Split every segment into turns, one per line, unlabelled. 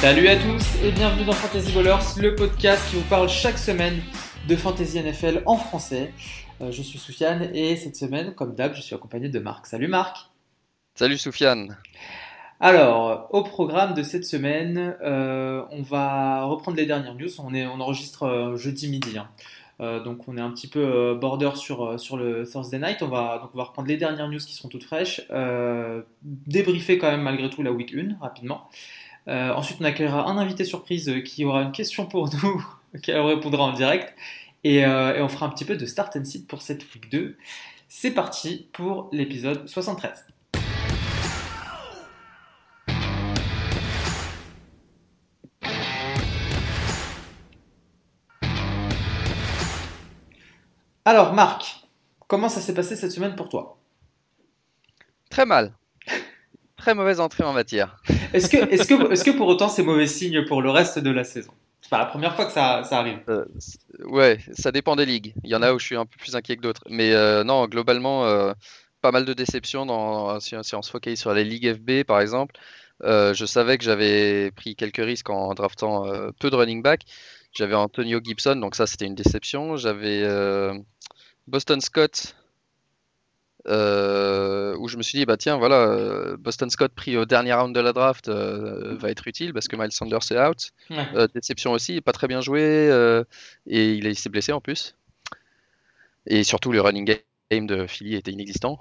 Salut à tous et bienvenue dans Fantasy Ballers, le podcast qui vous parle chaque semaine de Fantasy NFL en français. Euh, je suis Soufiane et cette semaine, comme d'hab, je suis accompagné de Marc. Salut Marc.
Salut Soufiane.
Alors, au programme de cette semaine, euh, on va reprendre les dernières news. On, est, on enregistre euh, jeudi midi. hein. Euh, donc on est un petit peu euh, border sur, sur le Thursday night. On va, donc on va reprendre les dernières news qui sont toutes fraîches. Euh, débriefer quand même malgré tout la week 1 rapidement. Euh, ensuite on accueillera un invité surprise euh, qui aura une question pour nous, qui répondra en direct. Et, euh, et on fera un petit peu de start and sit pour cette week 2. C'est parti pour l'épisode 73. Alors Marc, comment ça s'est passé cette semaine pour toi?
Très mal. Très mauvaise entrée en matière.
Est-ce que, est que, est que pour autant c'est mauvais signe pour le reste de la saison? C'est pas la première fois que ça, ça arrive.
Euh, ouais, ça dépend des ligues. Il y en a où je suis un peu plus inquiet que d'autres. Mais euh, non, globalement, euh, pas mal de déceptions dans, si, si on se focalise sur les ligues FB par exemple. Euh, je savais que j'avais pris quelques risques en draftant peu de running back. J'avais Antonio Gibson, donc ça c'était une déception. J'avais Boston Scott, euh, où je me suis dit, bah tiens, voilà, euh, Boston Scott pris au dernier round de la draft euh, va être utile parce que Miles Sanders est out.
Ouais.
Euh, déception aussi, pas très bien joué et il, est- il s'est blessé en plus. Et surtout, le running game de Philly était inexistant.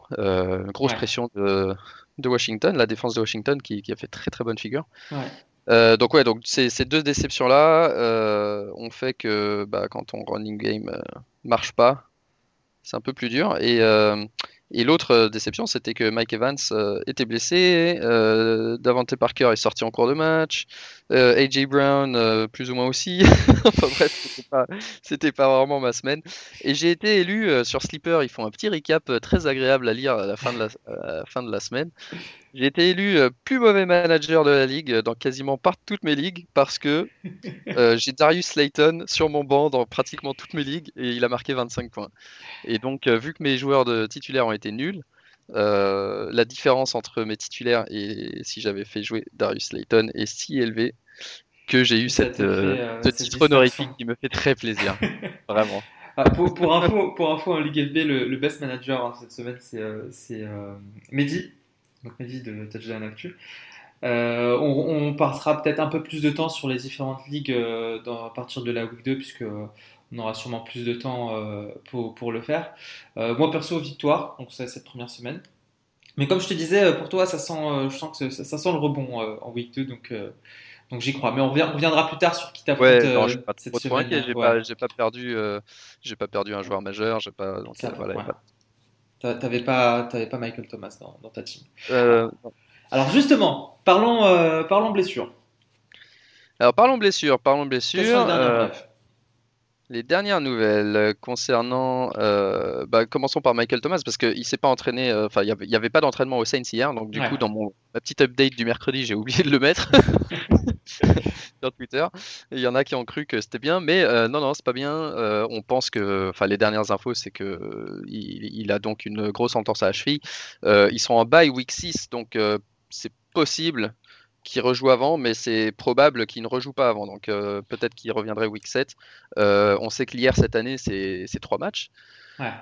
Grosse
Ouais.
pression de, de Washington, la défense de Washington qui, qui a fait très très bonne figure.
Ouais.
Euh, donc ouais, donc ces, ces deux déceptions-là euh, ont fait que bah, quand ton running game euh, marche pas, c'est un peu plus dur. Et, et l'autre euh, déception, c'était que Mike Evans euh, était blessé, euh, Davante Parker est sorti en cours de match, AJ Brown plus ou moins aussi. enfin bref, c'était pas, pas vraiment ma semaine. Et j'ai été élu sur Sleeper, ils font un petit recap très agréable à lire à la fin de la, fin de la semaine. J'ai été élu euh, plus mauvais manager de la ligue euh, dans quasiment par toutes mes ligues parce que euh, j'ai Darius Slayton sur mon banc dans pratiquement toutes mes ligues et il a marqué 25 points. Et donc, vu que mes joueurs de titulaires ont été nuls, la différence entre mes titulaires et si j'avais fait jouer Darius Slayton est si élevée que j'ai eu cette,
fait,
ce titre honorifique qui me fait très plaisir. Vraiment.
Ah, pour, pour info, pour info, en Ligue FB, le, le best manager hein, cette semaine, c'est Mehdi, donc Mehdi de Touchdown Actu. Euh, on, on passera peut-être un peu plus de temps sur les différentes ligues euh, dans- à partir de la week 2, puisque euh, on aura sûrement plus de temps euh, pour, pour le faire. Euh, moi, perso, victoire, donc c'est cette première semaine. Mais comme je te disais, pour toi, ça sent, je sens que ça, ça sent le rebond en week 2, donc, donc j'y crois. Mais on, reviendra plus tard sur qui t'affronte
Ouais, non, je suis pas
cette semaine.
inquiet. J'ai
Ouais.
pas, pas perdu, j'ai pas perdu un joueur majeur. J'ai pas, donc
Ça va,
voilà. y a
ouais.
pas-
T'a- T'avais pas, t'avais pas Michael Thomas dans, dans ta team.
Euh,
Alors justement, parlons, euh, parlons blessure.
alors parlons blessures, parlons
les dernières
Euh, Les dernières nouvelles concernant, bah, commençons par Michael Thomas parce qu'il s'est pas entraîné, enfin il y avait, pas d'entraînement au Saints hier, donc du
Ouais.
coup dans mon ma petite update du mercredi j'ai oublié de le mettre sur Twitter. Il y en a qui ont cru que c'était bien, mais euh, non non c'est pas bien. Euh, on pense que, enfin les dernières infos c'est que euh, il, il a donc une grosse entorse à la cheville. Euh, ils sont en bye week 6, donc c'est possible qu'il rejoue avant, mais c'est probable qu'il ne rejoue pas avant. Donc peut-être qu'il reviendrait week 7. Euh, on sait que l'hier cette année, c'est trois matchs.
Ouais.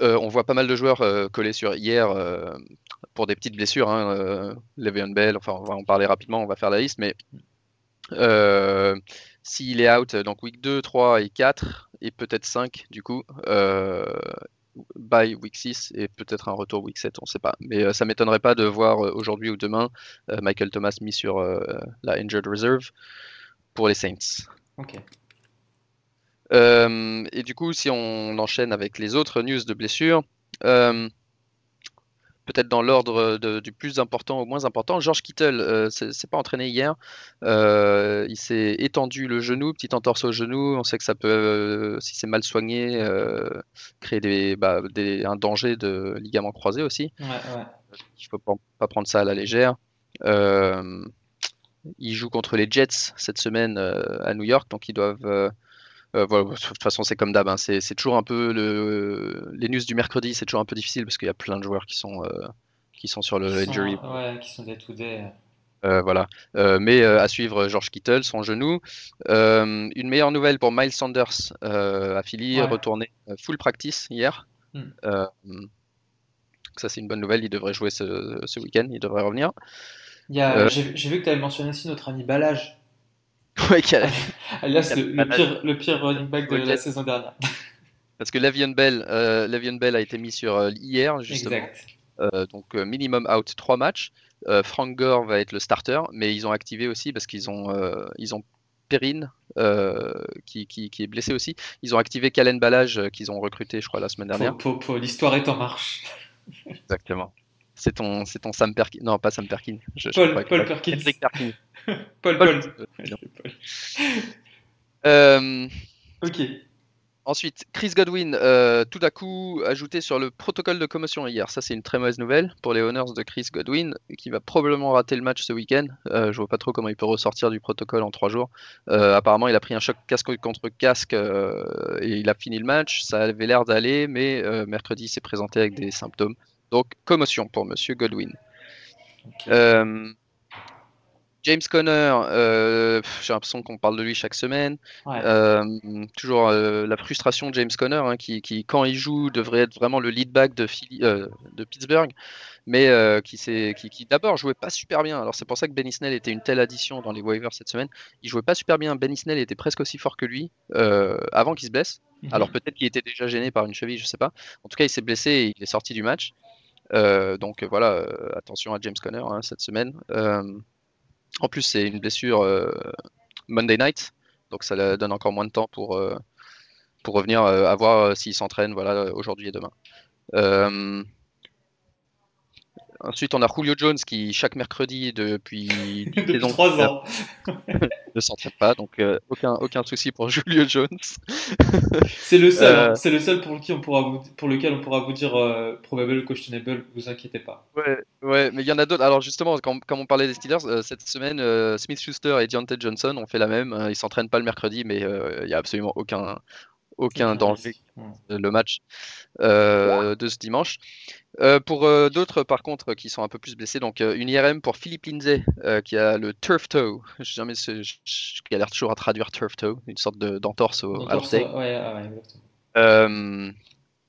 On voit pas mal de joueurs collés sur hier pour des petites blessures. Hein, euh, Le'Veon Bell, enfin on va en parler rapidement, on va faire la liste, mais euh, s'il est out, donc week 2, 3 et 4, et peut-être 5 du coup, euh, by week 6 et peut-être un retour week 7, on sait pas. Mais euh, ça m'étonnerait pas de voir euh, aujourd'hui ou demain Michael Thomas mis sur la injured reserve pour les Saints.
Ok.
Et du coup, si on enchaîne avec les autres news de blessures, peut-être dans l'ordre de- du plus important au moins important, George Kittle euh, s'est s'est pas entraîné hier. Euh, il s'est étendu le genou, petite entorse au genou. On sait que ça peut, euh, si c'est mal soigné, euh, créer des, bah, des- un danger de ligament croisé aussi.
Ouais, ouais.
Il faut pas, pas prendre ça à la légère. Euh, ils jouent contre les Jets cette semaine euh, à New York, donc ils doivent. Euh, voilà, de toute façon, c'est comme d'hab. hein, c'est c'est toujours un peu le, les news du mercredi, c'est toujours un peu difficile parce qu'il y a plein de joueurs qui sont euh, qui sont sur le
Qui sont,
injury.
ouais, qui sont day to day.
Euh, voilà. Mais à suivre George Kittle, son genou. Une meilleure nouvelle pour Miles Sanders à Philly,
Ouais.
retourné full practice hier.
Hmm.
Ça, c'est une bonne nouvelle. Il devrait jouer ce, ce week-end. Il devrait revenir.
J'ai vu que tu avais mentionné aussi notre ami Balage.
Ouais, quel-
Alias le, le pire, le pire running back de la saison dernière.
Parce que Le'Veon Bell, euh, Bell a été mis sur euh, hier, justement.
Exact.
Euh, donc euh, minimum out 3 matchs. Euh, Frank Gore va être le starter, mais ils ont activé aussi parce qu'ils ont, euh, ils ont Perrine euh, qui, qui, qui est blessé aussi. Ils ont activé Kalen Balage euh, qu'ils ont recruté, je crois, la semaine dernière.
L'histoire est en marche.
Exactement. C'est ton, c'est ton Sam Perkins. Non, pas Sam Perkins. Je, je
Paul- Paul Perkins.
Perkins.
Paul,
Paul-
Paul.
Euh, Euh,
Ok.
Ensuite, Chris Godwin, euh, tout à coup ajouté sur le protocole de commotion hier. Ça, c'est une très mauvaise nouvelle pour les Owners de Chris Godwin, qui va probablement rater le match ce week-end. Euh, je vois pas trop comment il peut ressortir du protocole en trois jours. Euh, apparemment, il a pris un choc casque contre casque et il a fini le match. Ça avait l'air d'aller, mais mercredi, il s'est présenté avec des symptômes. Donc, commotion pour Monsieur Godwin. Euh, James Conner, euh, j'ai l'impression qu'on parle de lui chaque semaine.
Ouais.
Euh, toujours la frustration de James Conner, hein, qui, qui, quand il joue, devrait être vraiment le lead back de, Philly- de Pittsburgh, mais qui, qui, qui d'abord jouait pas super bien. Alors c'est pour ça que Benny Snell était une telle addition dans les waivers cette semaine. Il jouait pas super bien. Benny Snell était presque aussi fort que lui avant qu'il se blesse.
Mhm.
Alors peut-être qu'il était déjà gêné par une cheville, je sais pas. En tout cas, il s'est blessé et il est sorti du match. Euh, donc euh, voilà, euh, attention à James Conner hein, cette semaine. En plus, c'est une blessure Monday night, donc ça donne encore moins de temps pour, pour revenir à voir s'il s'entraîne voilà, aujourd'hui et demain. Ensuite, on a Julio Jones qui, chaque mercredi depuis,
Depuis
saison,
trois ans.
ne s'entraîne pas, donc euh, aucun, aucun souci pour Julio Jones.
C'est le seul.
Euh,
hein. C'est le seul pour, qui on pourra vous, pour lequel on pourra vous dire euh, probable questionable. Vous inquiétez pas.
Ouais, ouais, mais il y en a d'autres. Alors justement, quand, comme on parlait des Steelers, euh, cette semaine, Smith Schuster et Deontay Johnson ont fait la même. Ils s'entraînent pas le mercredi, mais il y a absolument aucun, aucun danger.
Ouais.
le match euh, de ce dimanche. Euh, pour euh, d'autres, par contre, qui sont un peu plus blessés, donc une IRM pour Philippe Lindsay, qui a le turf toe. Jamais, ce- je, je galère toujours à traduire turf toe, une sorte de- d'entorse au,
Donc,
à l'orteil.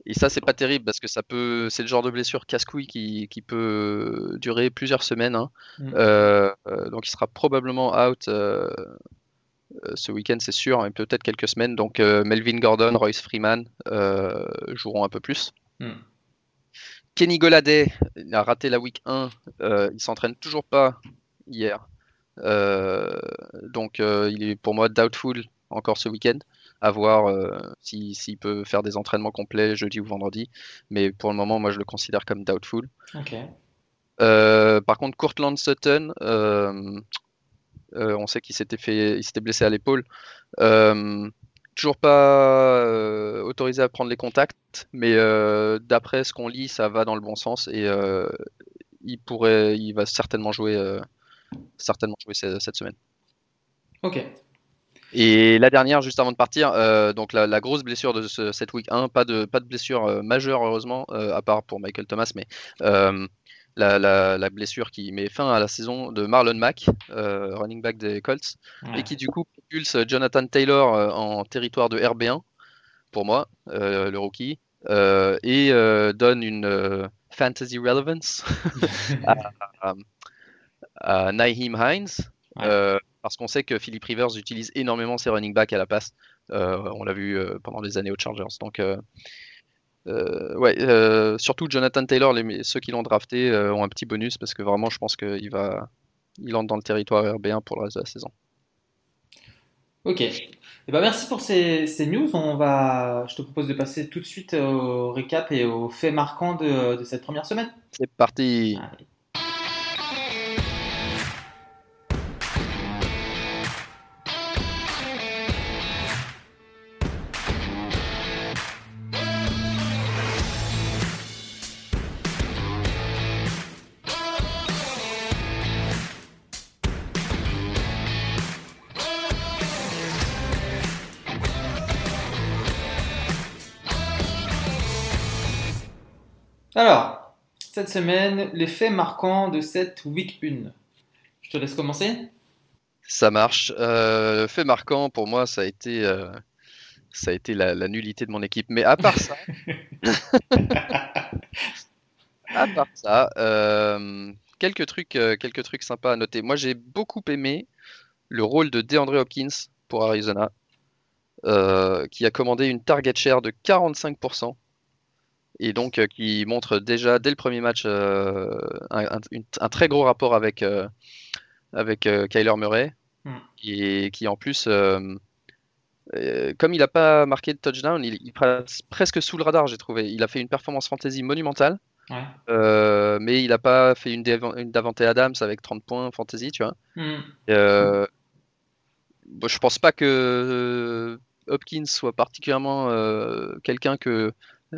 et ça, c'est pas terrible parce que ça peut, c'est le genre de blessure casse-couille qui, qui peut durer plusieurs semaines. hein.
Mm.
Donc, il sera probablement out ce week-end, c'est sûr, et peut-être quelques semaines. Donc, euh, Melvin Gordon, Royce Freeman euh, joueront un peu plus.
Mm.
Kenny Goladay, il a raté la week 1, euh, il s'entraîne toujours pas hier. Euh, donc, euh, il est pour moi doubtful encore ce week-end à voir euh, si- s'il peut faire des entraînements complets jeudi ou vendredi. Mais pour le moment, moi, je le considère comme doubtful.
Ok.
Euh, par contre, Courtland Sutton, euh, euh, on sait qu'il s'était fait, il s'était blessé à l'épaule. Euh, toujours pas euh, autorisé à prendre les contacts, mais euh, d'après ce qu'on lit, ça va dans le bon sens et euh, il pourrait, il va certainement jouer, euh, certainement jouer ce- cette semaine.
Ok.
Et la dernière, juste avant de partir, euh, donc la, la grosse blessure de ce- cette week 1, pas de, pas de blessure euh, majeure heureusement, euh, à part pour Michael Thomas, mais euh, la, la- la blessure qui met fin à la saison de Marlon Mack, euh, running back des Colts,
Ouais.
et qui du coup propulse Jonathan Taylor euh, en territoire de RB1, pour moi, euh, le rookie, euh, et euh, donne une euh, fantasy relevance à Naheem Hines,
Ouais.
euh, parce qu'on sait que Philip Rivers utilise énormément ses running backs à la passe. Euh, on l'a vu euh, pendant les années aux Chargers. Donc, euh, euh, ouais, euh, surtout Jonathan Taylor, les, ceux qui l'ont drafté euh, ont un petit bonus parce que vraiment, je pense qu'il va, il entre dans le territoire RB1 pour le reste de la saison.
Ok. Eh ben, merci pour ces, ces news. On va, je te propose de passer tout de suite au récap et aux faits marquants de, de cette première semaine.
C'est parti.
Allez. Semaine, les faits marquants de cette week 1. Je te laisse commencer.
Ça marche. Euh, fait marquant pour moi, ça a été, euh, ça a été la, nullité de mon équipe. Mais à part ça, à part ça, euh, quelques trucs, quelques trucs sympas à noter. Moi, j'ai beaucoup aimé le rôle de DeAndre Hopkins pour Arizona, qui a commandé une target share de 45% et donc qui montre déjà dès le premier match un, très gros rapport avec avec euh, Kyler Murray, hmm. et qui en plus, euh, euh, comme il n'a pas marqué de touchdown, il, il, passe presque sous le radar, j'ai trouvé. Il a fait une performance fantasy monumentale. mais il n'a pas fait une, une Davante Adams avec 30 points fantasy, tu vois. Hmm. je pense pas que Hopkins soit particulièrement quelqu'un que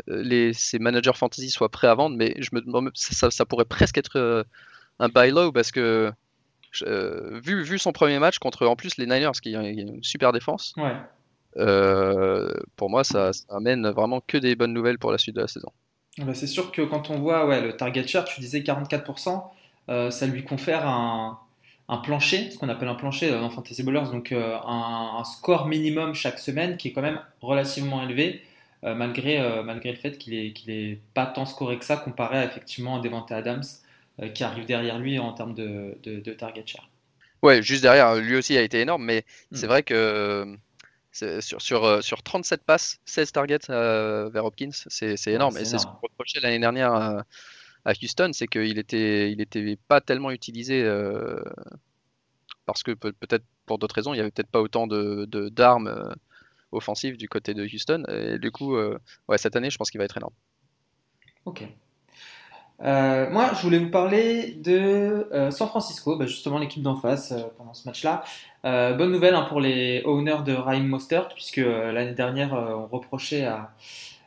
les, ses managers fantasy soient prêts à vendre, mais je me, ça, ça pourrait presque être un buy low parce que euh, vu, vu son premier match contre en plus les Niners, qui ont une super défense, euh, pour moi ça, amène vraiment que des bonnes nouvelles pour la suite de la saison.
Ah bah, c'est sûr que quand on voit ouais, le target share, tu disais 44%, euh, ça lui confère un, un plancher, ce qu'on appelle un plancher dans Fantasy Bowlers, donc un, score minimum chaque semaine qui est quand même relativement élevé. Malgré, malgré le fait qu'il qu'il est pas tant scoré que ça comparé à effectivement à Devante Adams euh, qui arrive derrière lui en termes de, de, target share.
Ouais, juste derrière, lui aussi a été énorme, mais c'est hmm. vrai que sur, sur, euh, sur 37 passes, 16 targets euh, vers Hopkins, c'est énorme. et c'est ce qu'on reprochait l'année dernière à, Houston, c'est qu'il était, il était pas tellement utilisé parce que peut-être pour d'autres raisons, il y avait peut-être pas autant de d'armes offensives du côté de Houston. Et du coup, ouais, cette année, je pense qu'il va être énorme.
Ok. Euh, moi, je voulais vous parler de euh, San Francisco, bah, justement l'équipe d'en face euh, pendant ce match-là. bonne nouvelle hein, pour les owners de Ryan Mostert, puisque l'année dernière, on reprochait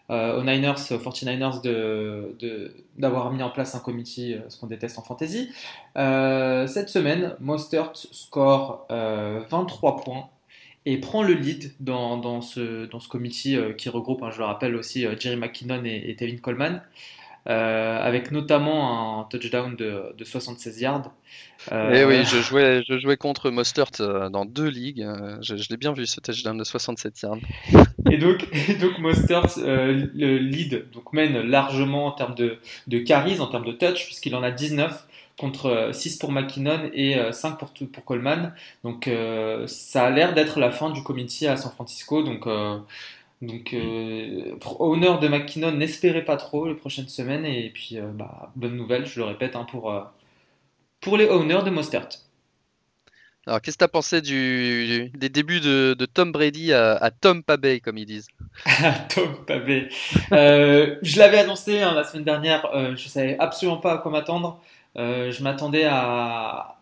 aux Niners, aux 49ers de, d'avoir mis en place un committee, ce qu'on déteste en fantasy. cette semaine, Mostert score 23 points et prend le lead dans, dans ce, dans ce committee qui regroupe, hein, je le rappelle aussi, Jerry McKinnon et, et Tevin Coleman. Euh, avec notamment un touchdown de, de 76 yards.
Euh, eh oui, je jouais, je jouais contre Mostert euh, dans deux ligues. Je, l'ai bien vu ce touchdown de 67 yards.
Et donc, donc Mostert le lead donc mène largement en termes de, de carries, en termes de touch, puisqu'il en a 19 contre 6 pour McKinnon et 5 pour, pour Coleman. Donc ça a l'air d'être la fin du committee à San Francisco. Donc donc, euh, honneur de McKinnon, n'espérez pas trop les prochaines semaines. Et puis, euh, bah, bonne nouvelle, je le répète, hein, pour, euh, pour les owners de Mostert.
Alors, qu'est-ce que tu as pensé du, des débuts de, Tom Brady à, Tom Pabay, comme ils disent?
Tom Pabay. je l'avais annoncé hein, la semaine dernière, je savais absolument pas à quoi m'attendre. Je m'attendais à,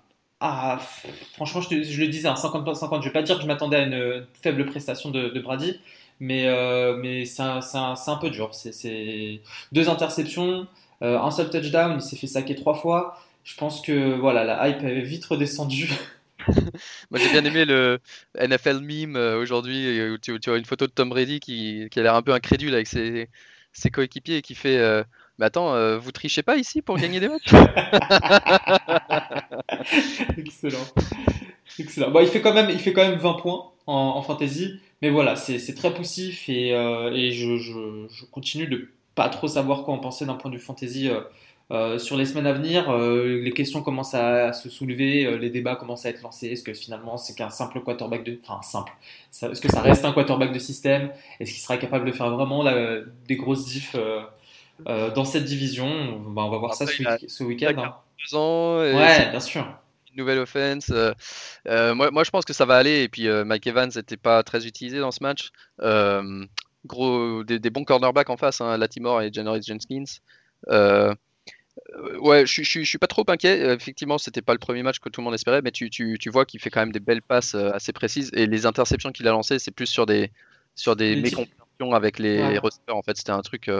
Franchement, je, le disais, 50-50. Je vais pas dire que je m'attendais à une faible prestation de, Brady, mais, euh, c'est un, un, peu dur. C'est deux interceptions, euh, un seul touchdown, il s'est fait saquer trois fois. Je pense que voilà, la hype est vite redescendue.
Moi j'ai bien aimé le NFL meme euh, aujourd'hui où tu, vois une photo de Tom Brady qui, a l'air un peu incrédule avec ses coéquipiers et qui fait Mais attends, vous trichez pas ici pour gagner des matchs?
Excellent. Excellent. Bon, il, fait quand même, il fait quand même 20 points en, fantasy. Mais voilà, c'est très poussif et, euh, je, continue de pas trop savoir quoi en penser d'un point de vue fantasy euh, euh, sur les semaines à venir. les questions commencent à, se soulever, les débats commencent à être lancés. Est-ce que finalement c'est qu'un simple quarterback de, enfin simple, est-ce que ça reste un quarterback de système? Est-ce qu'il sera capable de faire vraiment des grosses diffs dans cette division bah, On va voir ça ce, week-end.
Hein.
ouais, bien sûr
nouvelle offense. Euh, euh, moi, moi, je pense que ça va aller. Et puis, euh, Mike Evans n'était pas très utilisé dans ce match. gros, des, bons cornerbacks en face, hein, Latimore et Janoris Jenkins. ouais, je, je, suis pas trop inquiet. Effectivement, c'était pas le premier match que tout le monde espérait, mais tu, tu, tu vois qu'il fait quand même des belles passes assez précises. Et les interceptions qu'il a lancées, c'est plus sur des, sur des mécompréhensions avec les, ouais. En fait, c'était un truc.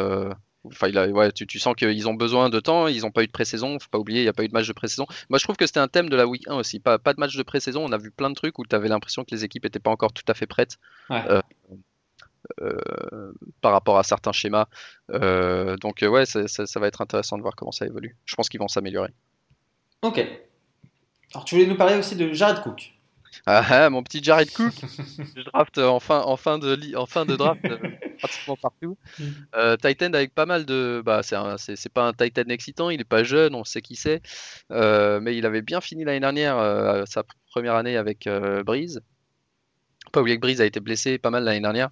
Enfin, il a, ouais, tu, tu, sens qu'ils ont besoin de temps, ils n'ont pas eu de pré-saison, faut pas oublier, il n'y a pas eu de match de pré-saison. Moi, je trouve que c'était un thème de la week 1 aussi, pas, pas de match de pré-saison, on a vu plein de trucs où tu avais l'impression que les équipes n'étaient pas encore tout à fait prêtes euh, euh, par rapport à certains schémas. Euh, donc, ouais, ça, ça, va être intéressant de voir comment ça évolue. Je pense qu'ils vont s'améliorer.
Ok. Alors, tu voulais nous parler aussi de Jared Cook.
Ah, ah mon petit Jared Cook, je draft en fin, en fin de, en fin de draft euh, pratiquement partout. Euh, Titan avec pas mal de. Bah, c'est pas un Titan excitant, il est pas jeune, on sait qui c'est. Euh, mais il avait bien fini l'année dernière, sa première année avec Breeze. Pas oublier que Breeze a été blessé pas mal l'année dernière.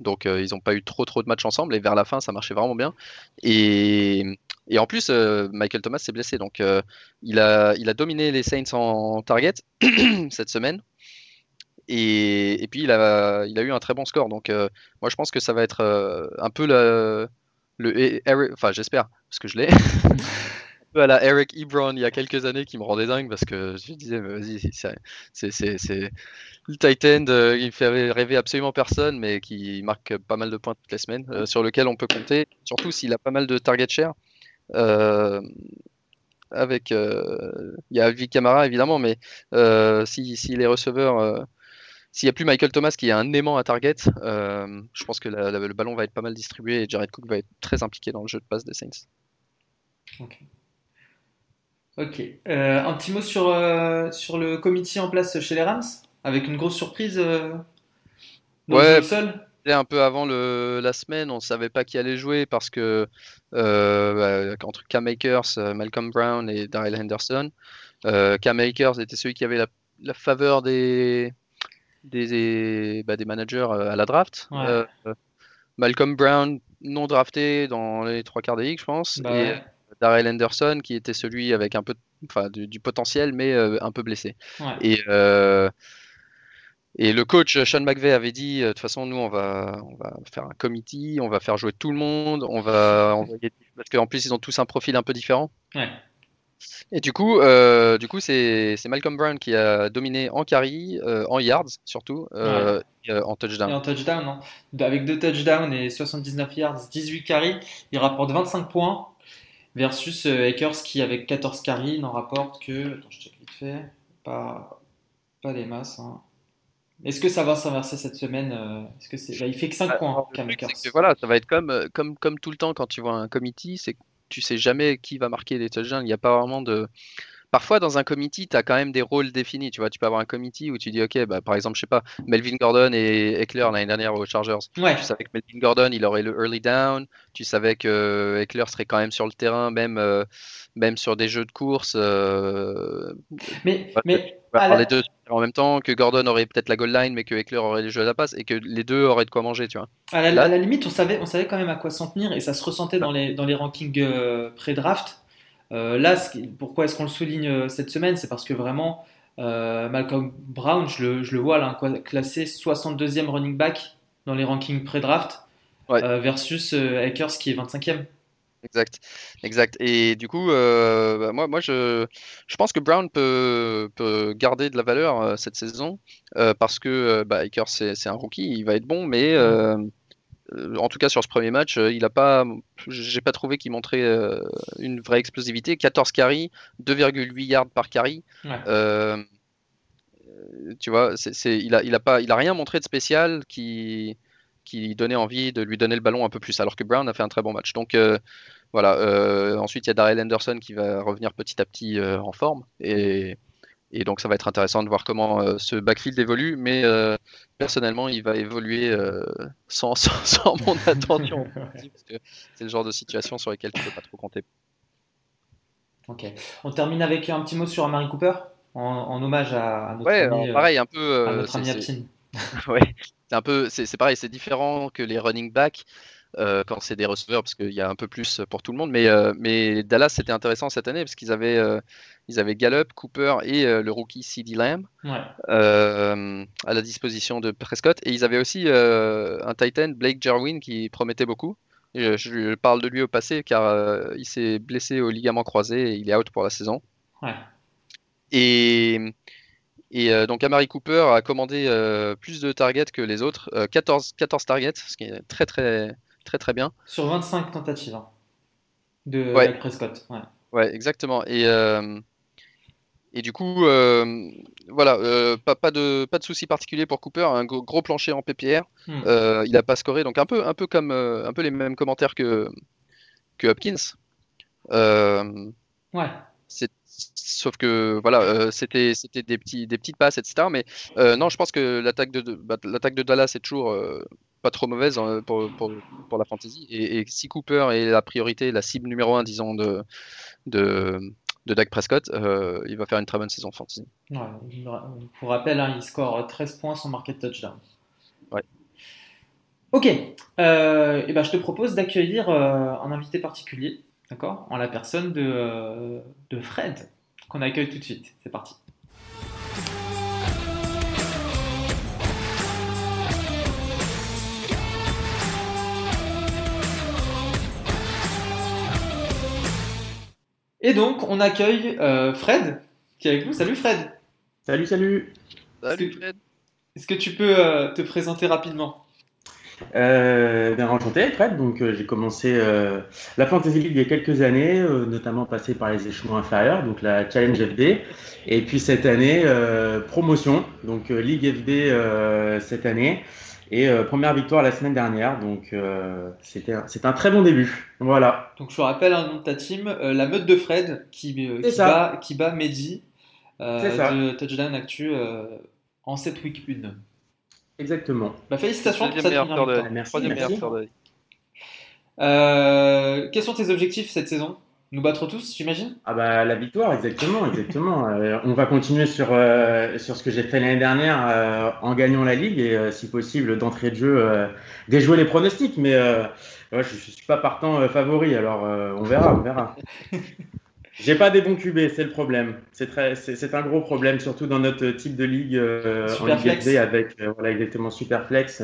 donc ils n'ont pas eu trop trop de matchs ensemble et vers la fin ça marchait vraiment bien. Et et en plus, euh, Michael Thomas s'est blessé, donc euh, il, a, il a dominé les Saints en target cette semaine. Et, et, puis il a, il a eu un très bon score. Donc euh, moi je pense que ça va être un peu le, le enfin j'espère parce que je l'ai. à la Eric Ebron il y a quelques années qui me rendait dingue parce que je disais vas-y c'est le Titan il fait rêver absolument personne mais qui marque pas mal de points toutes les semaines sur lequel on peut compter surtout s'il a pas mal de target share euh, avec, euh, il y a Alvi Camara évidemment, mais euh, si, si, les receveurs s'il n'y a plus Michael Thomas qui est un aimant à target, je pense que le ballon va être pas mal distribué et Jared Cook va être très impliqué dans le jeu de passe des Saints.
Ok. Ok. un petit mot sur, sur le comité en place chez les Rams, avec une grosse surprise
ouais, seul un peu avant le, la semaine, on savait pas qui allait jouer parce que euh, bah, entre Cam Akers, euh, Malcolm Brown et Daryl Henderson, euh, Cam Akers était celui qui avait la, faveur des des, bah, des managers à la draft. Malcolm Brown non drafté dans les trois quarts des ligues, je pense. Bah et Daryl Henderson qui était celui avec un peu enfin, du, potentiel mais un peu blessé. Et et le coach Sean McVay avait dit, euh, de toute façon, nous, on va, on va faire un committee, on va faire jouer tout le monde, on va envoyer... Parce qu'en plus, ils ont tous un profil un peu différent. Ouais. Et du coup, euh, du coup, c'est Malcolm Brown qui a dominé en carry, euh, en yards surtout, en touchdown.
Et en touchdown, non. Avec deux touchdowns et 79 yards, 18 carry, il rapporte 25 points versus Akers qui avec 14 carry n'en rapporte que, attends, je check vite fait, pas, pas des masses. Hein. Est-ce que ça va s'inverser cette semaine euh, Est-ce que c'est... Bah, il fait que 5 bah, points,
Voilà, ça va être comme, euh, comme, comme tout le temps quand tu vois un committee, c'est que tu sais jamais qui va marquer les touchdowns. Il n'y a pas vraiment de. Parfois, dans un committee, tu as quand même des rôles définis. Tu vois, tu peux avoir un committee où tu dis, OK, bah, par exemple, je sais pas, Melvin Gordon et Eckler l'année dernière aux Chargers. Tu savais que Melvin Gordon, il aurait le early down. Tu savais que Eckler serait quand même sur le terrain, même, euh, même sur des jeux de course.
mais, mais
les deux en même temps, que Gordon aurait peut-être la goal line, mais que Eckler aurait les jeux à la passe, et que les deux auraient de quoi manger, tu vois.
À la, limite, on savait, on savait quand même à quoi s'en tenir, et ça se ressentait dans les, dans les rankings euh, pré-draft. Euh, là, pourquoi est-ce qu'on le souligne euh, cette semaine C'est parce que vraiment, Malcolm Brown, je le, je le vois là, classé 62e running back dans les rankings pré-draft, versus Akers qui est 25e.
Exact, exact. Et du coup, euh, bah, moi, moi je, je pense que Brown peut, peut garder de la valeur euh, cette saison euh, parce que bah, Akers c'est un rookie, il va être bon, mais en tout cas sur ce premier match, il a pas, j'ai pas trouvé qu'il montrait une vraie explosivité. 14 carries, 2,8 yards par carry. tu vois, il a, il a pas, il a rien montré de spécial qui qui donnait envie de lui donner le ballon un peu plus, alors que Brown a fait un très bon match. Donc euh, voilà, euh, ensuite il y a Darrell Anderson qui va revenir petit à petit euh, en forme, et, et, donc ça va être intéressant de voir comment ce backfield évolue, mais personnellement il va évoluer sans, sans, mon attention, c'est le genre de situation sur lesquelles tu ne peux pas trop compter.
Ok, on termine avec un petit mot sur Amari Cooper, en, hommage à, notre
ouais,
ami,
pareil, un peu,
à notre ami
ouais, c'est un peu, c'est pareil, c'est différent que les running backs euh, quand c'est des receveurs parce qu'il y a un peu plus pour tout le monde. Mais, euh, mais Dallas c'était intéressant cette année parce qu'ils avaient, euh, ils avaient Gallup, Cooper et le rookie CD Lamb à la disposition de Prescott. Et ils avaient aussi un Titan, Blake Jarwin, qui promettait beaucoup. je, parle de lui au passé car il s'est blessé au ligament croisé et il est out pour la saison. Et et euh, donc Amari Cooper a commandé euh, plus de targets que les autres, 14, euh, 14 targets, ce qui est très très très très bien.
Sur 25 tentatives hein, de Prescott. Ouais.
ouais. exactement. Et, et du coup, voilà, pas, pas, de, pas de souci particulier pour Cooper, un gros, plancher en PPR. Hmm. il n'a pas scoré, donc un peu, un peu comme un peu les mêmes commentaires que, que Hopkins.
ouais
sauf que voilà, c'était c'était des petits des petites passes, etc. Mais non, je pense que l'attaque de, bah, l'attaque de Dallas est toujours pas trop mauvaise hein, pour, pour, pour la fantasy. Et, si Cooper est la priorité, la cible numéro 1, disons, de, de, de Dak Prescott, euh, il va faire une très bonne saison fantasy.
Ouais, pour rappel, hein, il score 13 points sans market touchdown.
Ouais.
Ok, euh, et ben, je te propose d'accueillir euh, un invité particulier, d'accord? En la personne de, de Fred, qu'on accueille tout de suite. C'est parti. Et donc, on accueille euh, Fred, qui est avec nous. Salut Fred.
Salut, salut.
Salut Fred.
Est-ce que tu peux euh, te présenter rapidement?
Euh, bien enchanté Fred, donc j'ai commencé la Fantasy League il y a quelques années, notamment passé par les échelons inférieurs, donc la Challenge FB, et puis cette année promotion, donc Ligue FB cette année, et euh, première victoire la semaine dernière, donc euh, c'était c'est un très bon début. Voilà.
Donc je rappelle un nom de ta team, euh, la meute de Fred qui, qui bat, qui bat Mehdi de Touchdown Actu en cette week 1.
Exactement.
Bah, félicitations pour cette première
victoire. Merci. merci.
quels sont tes objectifs cette saison? Nous battre tous, j'imagine?
Ah bah la victoire, exactement, exactement. Euh, on va continuer sur euh, sur ce que j'ai fait l'année dernière euh, en gagnant la ligue et si possible d'entrée de jeu déjouer les pronostics. Mais je, ne suis pas partant favori, alors on verra, on verra. J'ai pas des bons QB, c'est le problème. C'est très, c'est un gros problème, surtout dans notre type de ligue en Ligue avec voilà exactement Superflex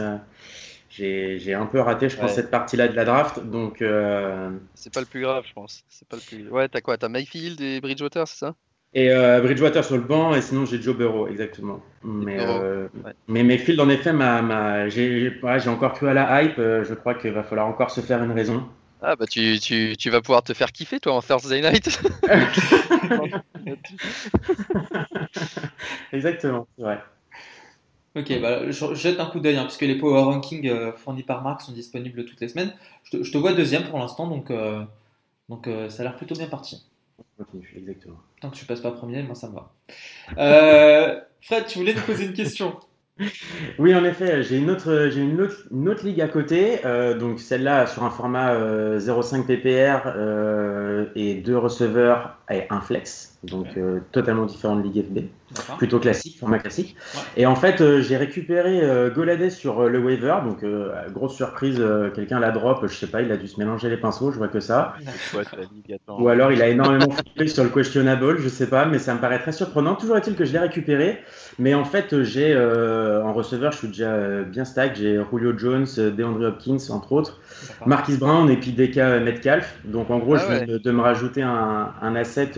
j'ai un peu raté, je pense, cette partie-là de la draft. Donc, euh...
c'est pas le plus grave, je pense. C'est pas le plus. Ouais, t'as quoi? T'as Mayfield et Bridgewater, c'est ça?
Et euh, Bridgewater sur le banc, et sinon j'ai Joe Burrow, exactement. Mais, euh, mais Mayfield, en effet, ma, j'ai ouais, encore cru à la hype. Euh, je crois qu'il va falloir encore se faire une raison.
Ah bah tu, tu, tu, vas pouvoir te faire kiffer toi en Thursday night.
Exactement, c'est vrai.
Ok, bah, je jette un coup d'œil, hein, puisque les power rankings euh, fournis par Marc sont disponibles toutes les semaines. Je te, vois deuxième pour l'instant, donc, euh, donc euh, ça a l'air plutôt bien parti.
exactement.
Tant que tu passes pas premier, moi ça me va. Fred, tu voulais nous poser une question?
Oui, en effet, j'ai une autre, j'ai une autre, une autre ligue à côté, euh, donc celle-là sur un format 0,5 ppr euh, et deux receveurs et un flex, donc euh, totalement différent de Ligue FB, plutôt classique, format classique. Et en fait, j'ai récupéré Golades sur le waiver, donc grosse surprise, quelqu'un la drop, je sais pas, il a dû se mélanger les pinceaux, je vois que ça. Ou alors il a énormément flippé sur le questionable, je sais pas, mais ça me paraît très surprenant. Toujours est-il que je l'ai récupéré, mais en fait j'ai euh, en receveur, je suis déjà euh, bien stack. J'ai Julio Jones, euh, DeAndre Hopkins, entre autres, Marquis Brown et puis DK Metcalf. Donc en gros, ah je viens de, me rajouter un, asset,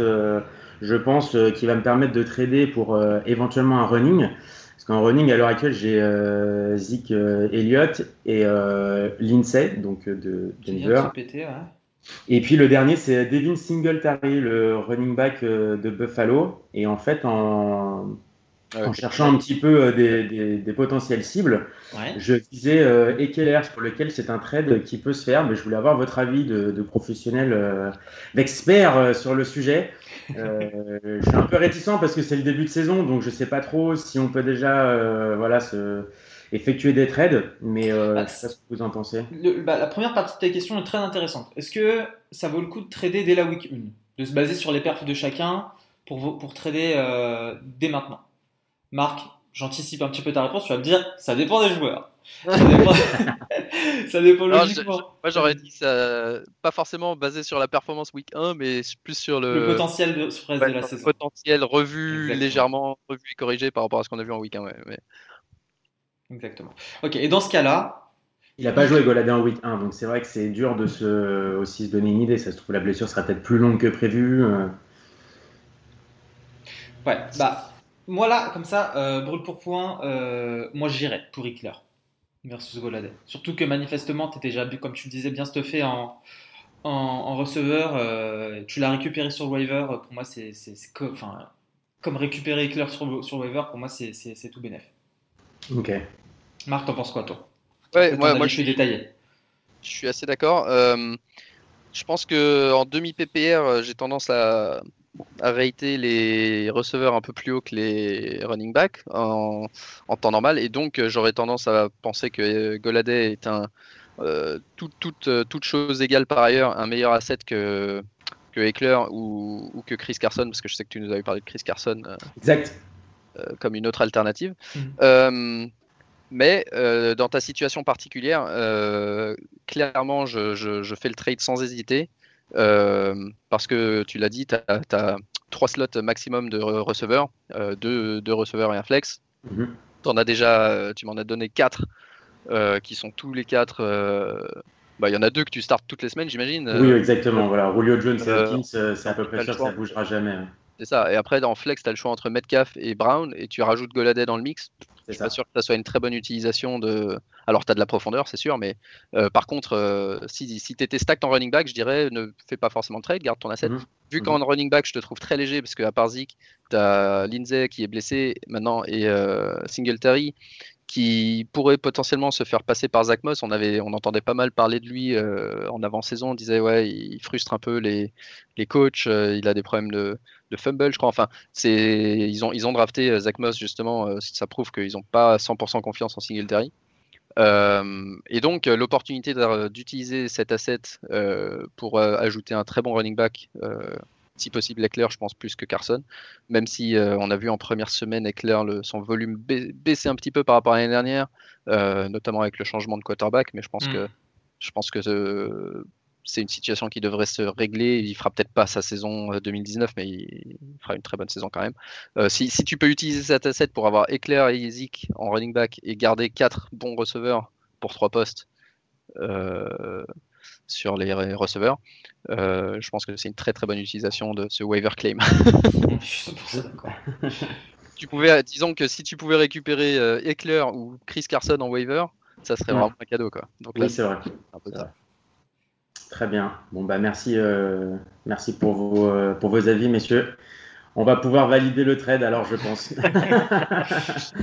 je pense, qui va me permettre de trader pour éventuellement un running. Parce qu'en running, à l'heure actuelle, j'ai Zeke Elliott et Lindsay, donc de Denver. Et puis le dernier, c'est Devin Singletary, le running back de Buffalo. Et en fait, en, en cherchant un petit peu euh, des, des, potentielles cibles, je disais euh, Ekeler pour lequel c'est un trade qui peut se faire, mais je voulais avoir votre avis de, de professionnel, euh, d'expert euh, sur le sujet. je suis un peu réticent parce que c'est le début de saison, donc je sais pas trop si on peut déjà voilà, se, effectuer des trades, mais bah, ce que vous en pensez.
Bah, la première partie de ta question est très intéressante. Est-ce que ça vaut le coup de trader dès la week 1 De se baser sur les perfs de chacun pour, pour trader dès maintenant? Marc, j'anticipe un petit peu ta réponse, tu vas me dire, ça dépend des joueurs. Ça dépend, ça dépend logiquement.
moi j'aurais dit ça, pas forcément basé sur la performance week 1, mais plus sur le,
le potentiel de, de la saison.
Le potentiel revu légèrement, revu et corrigé par rapport à ce qu'on a vu en week 1. mais...
Exactement. Ok, et dans ce cas-là,
il n'a pas joué Goladin en week 1, donc c'est vrai que c'est dur de se, aussi se donner une idée. Ça se trouve, la blessure sera peut-être plus longue que prévu. Euh.
Ouais, bah, moi là, comme ça, euh, brûle pour point, euh, moi j'irais pour Hickler versus Goladay. Surtout que manifestement, tu étais déjà, comme tu le disais, bien stuffé en, en, receveur. Euh, tu l'as récupéré sur le waiver. Pour moi, c'est enfin, comme récupérer Hickler sur, sur le waiver, pour moi, c'est tout bénef.
Ok.
Marc, t'en penses quoi, toi?
Ouais, moi, moi je
suis détaillé.
Je suis assez d'accord. je pense que en demi PPR, j'ai tendance à à rater les receveurs un peu plus haut que les running backs en, temps normal. Et donc, j'aurais tendance à penser que Goladay est un, toute, toute, toute chose égale par ailleurs, un meilleur asset que, que Eckler ou, que Chris Carson, parce que je sais que tu nous avais parlé de Chris Carson.
exact.
comme une autre alternative. Mm. Mais euh, dans ta situation particulière, euh, clairement, je, fais le trade sans hésiter. Euh, parce que tu l'as dit, tu as, trois slots maximum de receveurs, deux, receveurs et un flex. En as déjà, tu m'en as donné quatre, qui sont tous les quatre. Bah, il y en a deux que tu startes toutes les semaines, j'imagine.
Oui, exactement. Voilà, Julio Jones et Hopkins, c'est à peu près sûr que ça bougera jamais. Hein.
C'est ça. Et après, dans flex, tu as le choix entre Metcalf et Brown, et tu rajoutes Goladay dans le mix. Je suis pas sûr que ça soit une très bonne utilisation de. Alors, tu as de la profondeur, c'est sûr, mais euh, par contre, euh, si, si tu étais stacked en running back, je dirais ne fais pas forcément de trade, garde ton asset. Mhm. Vu qu'en mhm. running back, je te trouve très léger, parce qu'à part Zik, tu as Lindsay qui est blessé maintenant et euh, Singletary qui pourrait potentiellement se faire passer par Zach Moss. On, avait, on entendait pas mal parler de lui en avant-saison. On disait, ouais, il frustre un peu les, les coachs, il a des problèmes de, de fumble, je crois. Enfin, c'est ils ont ils ont drafté euh, Zach Moss justement. Euh, ça prouve qu'ils n'ont pas 100% confiance en Singletary. Euh, et donc l'opportunité d'utiliser cet asset pour ajouter un très bon running back, si possible Eckler, je pense plus que Carson, même si on a vu en première semaine Eckler le, son volume baisser un petit peu par rapport à l'année dernière, notamment avec le changement de quarterback, mais je pense mm. que je pense que c'est une situation qui devrait se régler. Il fera peut-être pas sa saison 2019, euh, mais il fera une très bonne saison quand même. Euh, si, tu peux utiliser cet asset pour avoir Eclair et Yezik en running back et garder quatre bons receveurs pour trois postes euh, sur les receveurs, je pense que c'est une très très bonne utilisation de ce waiver claim. tu pouvais, disons que si tu pouvais récupérer Eclair ou Chris Carson en waiver, ça serait vraiment un cadeau quoi.
Donc oui, c'est vrai. Très bien. Bon, bah, merci, euh, merci pour vos, euh, pour vos avis, messieurs. On va pouvoir valider le trade, alors, je pense.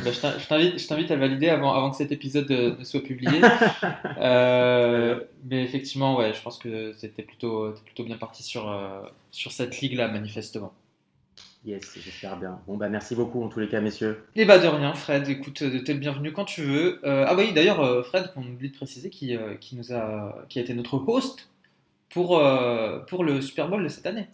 Bah, je t'invite à valider avant, avant que cet épisode euh, ne soit publié. mais effectivement, ouais, je pense que c'était plutôt, plutôt bien parti sur, sur cette ligue-là, manifestement.
Yes, j'espère bien. Bon, bah, merci beaucoup en tous les cas, messieurs.
Et eh bah, de rien, Fred. Écoute, t'es le bienvenu quand tu veux. ah, oui, d'ailleurs, Fred, qu'on oublie de préciser, qui, qui, nous a, qui a été notre host pour, euh, pour le Super Bowl de cette année.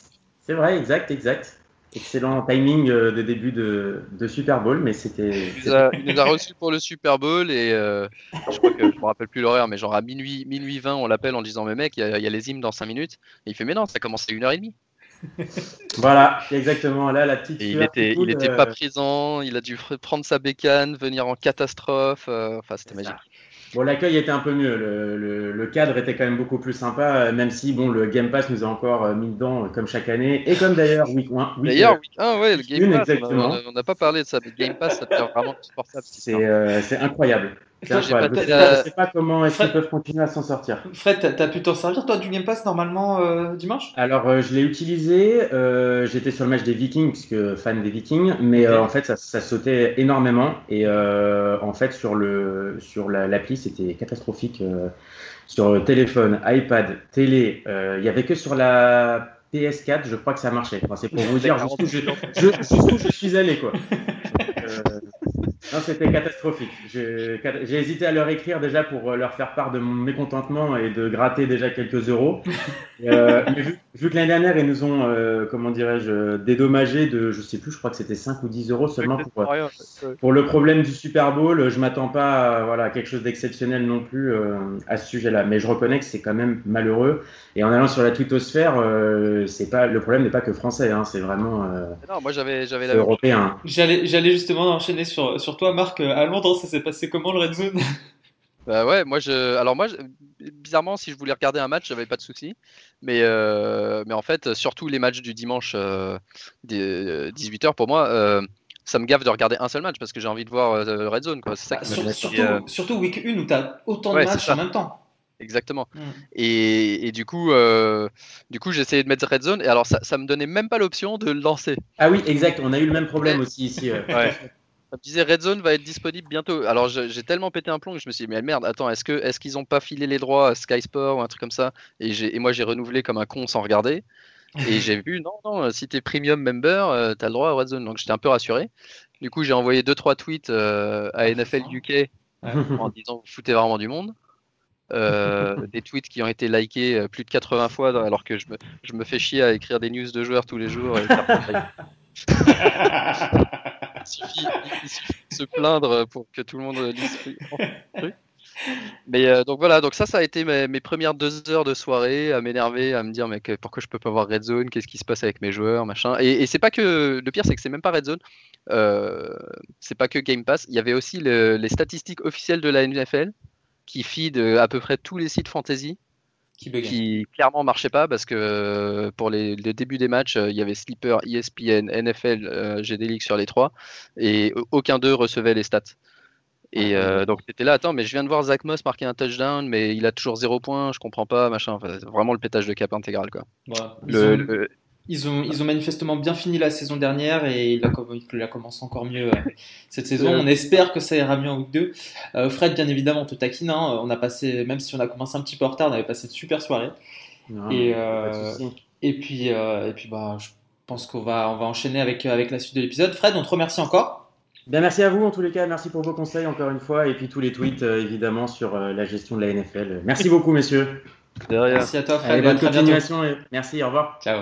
C'est vrai, exact, exact. Excellent timing euh, de début de, de, Super Bowl, mais c'était.
Il, nous a reçu pour le Super Bowl et euh, je crois que je me rappelle plus l'horaire, mais genre à minuit, minuit 20, on l'appelle en disant Mais mec, il y, a, les hymnes dans 5 minutes. Et il fait Mais non, ça commence à 1h30.
voilà, exactement. Là, la petite.
il était, il était pas présent, il a dû prendre sa bécane, venir en catastrophe. enfin, c'était magique.
Bon, l'accueil était un peu mieux. Le, le, cadre était quand même beaucoup plus sympa, euh, même si bon, le Game Pass nous a encore euh, mis dedans, euh, comme chaque année, et comme d'ailleurs Week 1.
D'ailleurs, Week 1, ouais, le Game Pass, on n'a pas parlé de ça, mais Game Pass, ça devient vraiment supportable.
C'est incroyable. Je ne sais pas comment est-ce qu'ils peuvent continuer à s'en sortir.
Fred, tu as pu t'en servir toi du Game Pass normalement euh, dimanche?
Alors euh, je l'ai utilisé, euh, j'étais sur le match des Vikings puisque fan des Vikings, mais en fait ça, ça, sautait énormément et en fait sur le sur l'appli c'était catastrophique sur téléphone, iPad, télé, il y avait que sur la PS4 je crois que ça marchait. Enfin, c'est pour vous dire jusqu'où je, je, je, suis allé quoi. Non, c'était catastrophique. J'ai hésité à leur écrire déjà pour euh, leur faire part de mon mécontentement et de gratter déjà quelques euros. euh, mais vu, vu que l'année dernière, ils nous ont, euh, comment dirais-je, dédommagé de, je sais plus, je crois que c'était 5 ou 10 euros seulement pour, pour le problème du Super Bowl. Je m'attends pas à voilà, quelque chose d'exceptionnel non plus euh, à ce sujet-là. Mais je reconnais que c'est quand même malheureux. Et en allant sur la twittosphère, c'est pas, le problème n'est pas que français, hein, c'est vraiment
non, moi j'avais, j'avais
européen. J'allais, j'allais justement enchaîner sur, sur toi, Marc, à Londres, ça s'est passé comment le Red Zone?
Bah ouais, moi je. Alors moi, bizarrement, si je voulais regarder un match, j'avais pas de souci. Mais, euh, mais en fait, surtout les matchs du dimanche 18h euh, pour moi, euh, ça me gave de regarder un seul match parce que j'ai envie de voir Red Zone. Quoi. Ça
bah, surtout, surtout, week 1 où tu as autant de matchs en même temps.
Exactement. Mm. Et, et, du coup, du coup, j'ai essayé de mettre Red Zone et alors ça, ça me donnait même pas l'option de le lancer.
Ah oui, exact. On a eu le même problème aussi ici.
ouais. Ça me disait Red Zone va être disponible bientôt. Alors j'ai tellement pété un plomb que je me suis dit mais merde, attends, est-ce qu'ils ont pas filé les droits à Sky Sport ou un truc comme ça? Et, et moi j'ai renouvelé comme un con sans regarder. Et j'ai vu, non, non, si t'es premium member, t'as le droit à Red Zone. Donc j'étais un peu rassuré. Du coup, j'ai envoyé 2-3 tweets à
Ah,
NFL UK en disant vous foutez vraiment du monde. Euh, des tweets qui ont été likés euh, plus de 80 fois alors que je me, je me fais chier à écrire des news de joueurs tous les jours. et il, suffit, de se plaindre pour que tout le monde lise. Mais euh, donc voilà, donc ça, ça a été mes, premières deux heures de soirée à m'énerver, à me dire mais pourquoi je peux pas voir Red Zone, qu'est-ce qui se passe avec mes joueurs, machin. Et, c'est pas que le pire, c'est que c'est même pas Red Zone, euh, c'est pas que Game Pass. Il y avait aussi le- les statistiques officielles de la NFL qui feed euh, à peu près tous les sites fantasy
Qui
clairement marchaient pas parce que euh, pour les, le début des matchs, euh, il y avait Sleeper, ESPN, NFL, euh, des ligues sur les trois et aucun d'eux recevait les stats. Et euh, donc t'étais là, attends, mais je viens de voir Zach Moss marquer un touchdown, mais il a toujours zéro point, je comprends pas, machin. Enfin, vraiment le pétage de cap intégral quoi.
Voilà. Ils,
Le,
ont,
le-
ils, ont, ils ont manifestement bien fini la saison dernière et il a, com- il a commencé encore mieux euh, cette saison.
Euh.
On espère que ça ira mieux en week 2. Euh, Fred, bien évidemment, on te taquine. hein. On a passé, même si on a commencé un petit peu en retard, on avait passé une super soirée.
Non,
Et, euh, puis, euh, et puis bah, je pense qu'on va, on va enchaîner avec, avec la suite de l'épisode. Fred, on te remercie encore.
Bien, merci à vous en tous les cas, merci pour vos conseils encore une fois, et puis tous les tweets euh, évidemment sur euh, la gestion de la NFL. Merci beaucoup messieurs.
Merci à toi, Fred.
Allez, bonne continuation et merci, au revoir.
Ciao.